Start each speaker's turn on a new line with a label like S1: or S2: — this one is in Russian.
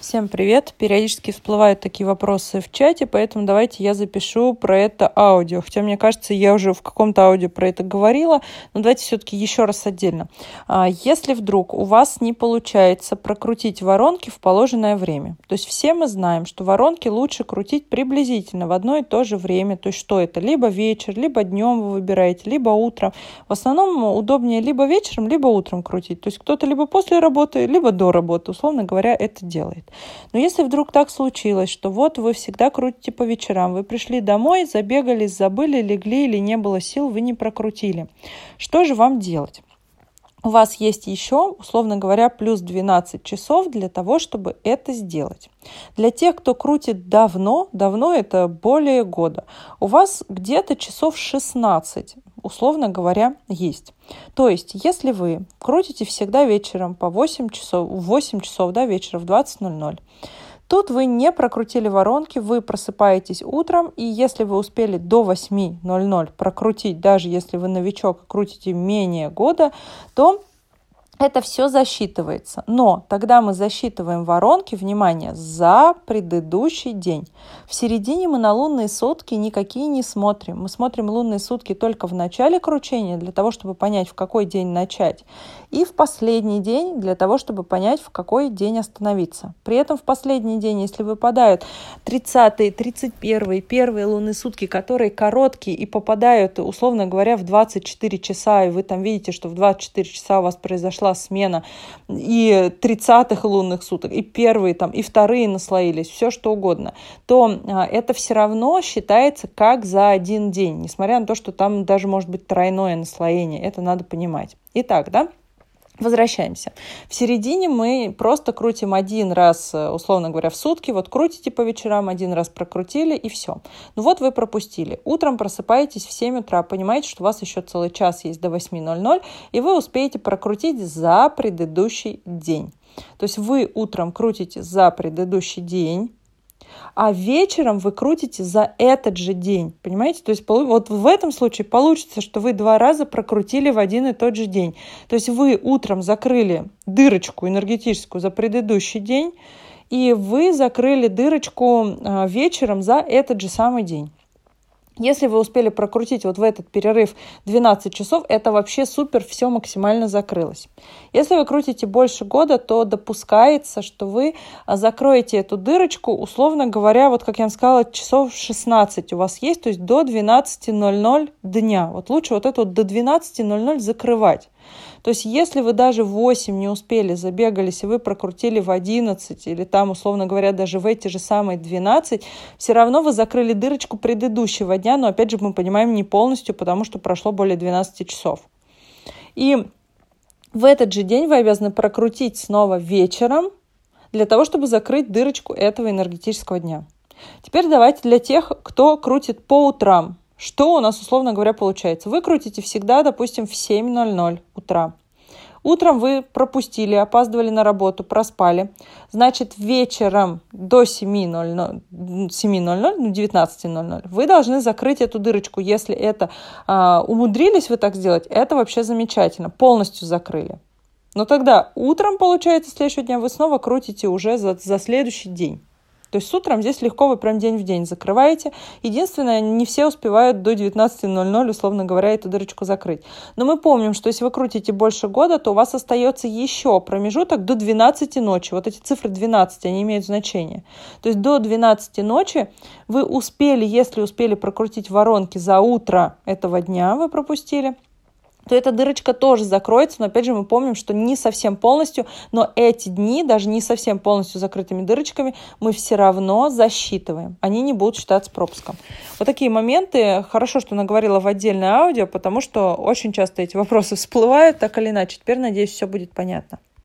S1: Всем привет! Периодически всплывают такие вопросы в чате, поэтому давайте я запишу про это аудио. Хотя, мне кажется, я уже в каком-то аудио про это говорила, но давайте все-таки еще раз отдельно. А, если вдруг у вас не получается прокрутить воронки в положенное время, то есть все мы знаем, что воронки лучше крутить приблизительно в одно и то же время, то есть что это? Либо вечер, либо днем вы выбираете, либо утром. В основном удобнее либо вечером, либо утром крутить. То есть кто-то либо после работы, либо до работы, условно говоря, это делает. Но если вдруг так случилось, что вот вы всегда крутите по вечерам, вы пришли домой, забегались, забыли, легли или не было сил, вы не прокрутили. Что же вам делать? У вас есть еще, условно говоря, плюс 12 часов для того, чтобы это сделать. Для тех, кто крутит давно, давно это более года, у вас где-то часов 16 условно говоря, есть. То есть, если вы крутите всегда вечером по 8 часов, 8 часов да, вечера в 20.00, Тут вы не прокрутили воронки, вы просыпаетесь утром, и если вы успели до 8.00 прокрутить, даже если вы новичок крутите менее года, то это все засчитывается. Но тогда мы засчитываем воронки, внимание, за предыдущий день. В середине мы на лунные сутки никакие не смотрим. Мы смотрим лунные сутки только в начале кручения, для того, чтобы понять, в какой день начать. И в последний день, для того, чтобы понять, в какой день остановиться. При этом в последний день, если выпадают 30 31 первые лунные сутки, которые короткие и попадают, условно говоря, в 24 часа, и вы там видите, что в 24 часа у вас произошла прошла смена и 30-х лунных суток, и первые там, и вторые наслоились, все что угодно, то а, это все равно считается как за один день, несмотря на то, что там даже может быть тройное наслоение, это надо понимать. Итак, да, Возвращаемся. В середине мы просто крутим один раз, э, условно говоря, в сутки. Вот крутите по вечерам, один раз прокрутили и все. Ну вот вы пропустили. Утром просыпаетесь в 7 утра, понимаете, что у вас еще целый час есть до 8.00, и вы успеете прокрутить за предыдущий день. То есть вы утром крутите за предыдущий день, а вечером вы крутите за этот же день. Понимаете? То есть вот в этом случае получится, что вы два раза прокрутили в один и тот же день. То есть вы утром закрыли дырочку энергетическую за предыдущий день, и вы закрыли дырочку а, вечером за этот же самый день. Если вы успели прокрутить вот в этот перерыв 12 часов, это вообще супер, все максимально закрылось. Если вы крутите больше года, то допускается, что вы а, закроете эту дырочку, условно говоря, вот как я вам сказала, часов 16 у вас есть, то есть до 12.00 дня. Вот лучше вот это вот до 12.00 закрывать. То есть если вы даже в 8 не успели, забегались, и вы прокрутили в 11, или там, условно говоря, даже в эти же самые 12, все равно вы закрыли дырочку предыдущего дня, но опять же мы понимаем не полностью, потому что прошло более 12 часов. И в этот же день вы обязаны прокрутить снова вечером для того, чтобы закрыть дырочку этого энергетического дня. Теперь давайте для тех, кто крутит по утрам. Что у нас, условно говоря, получается? Вы крутите всегда, допустим, в 7.00 утра. Утром вы пропустили, опаздывали на работу, проспали. Значит, вечером до 7.00, 7.00 ну, 19.00 вы должны закрыть эту дырочку. Если это а, умудрились вы так сделать, это вообще замечательно. Полностью закрыли. Но тогда утром, получается, следующего дня вы снова крутите уже за, за следующий день. То есть с утром здесь легко вы прям день в день закрываете. Единственное, не все успевают до 19.00, условно говоря, эту дырочку закрыть. Но мы помним, что если вы крутите больше года, то у вас остается еще промежуток до 12 ночи. Вот эти цифры 12, они имеют значение. То есть до 12 ночи вы успели, если успели прокрутить воронки за утро этого дня, вы пропустили – то эта дырочка тоже закроется, но опять же мы помним, что не совсем полностью, но эти дни, даже не совсем полностью закрытыми дырочками, мы все равно засчитываем. Они не будут считаться пропуском. Вот такие моменты. Хорошо, что наговорила в отдельное аудио, потому что очень часто эти вопросы всплывают так или иначе. Теперь, надеюсь, все будет понятно.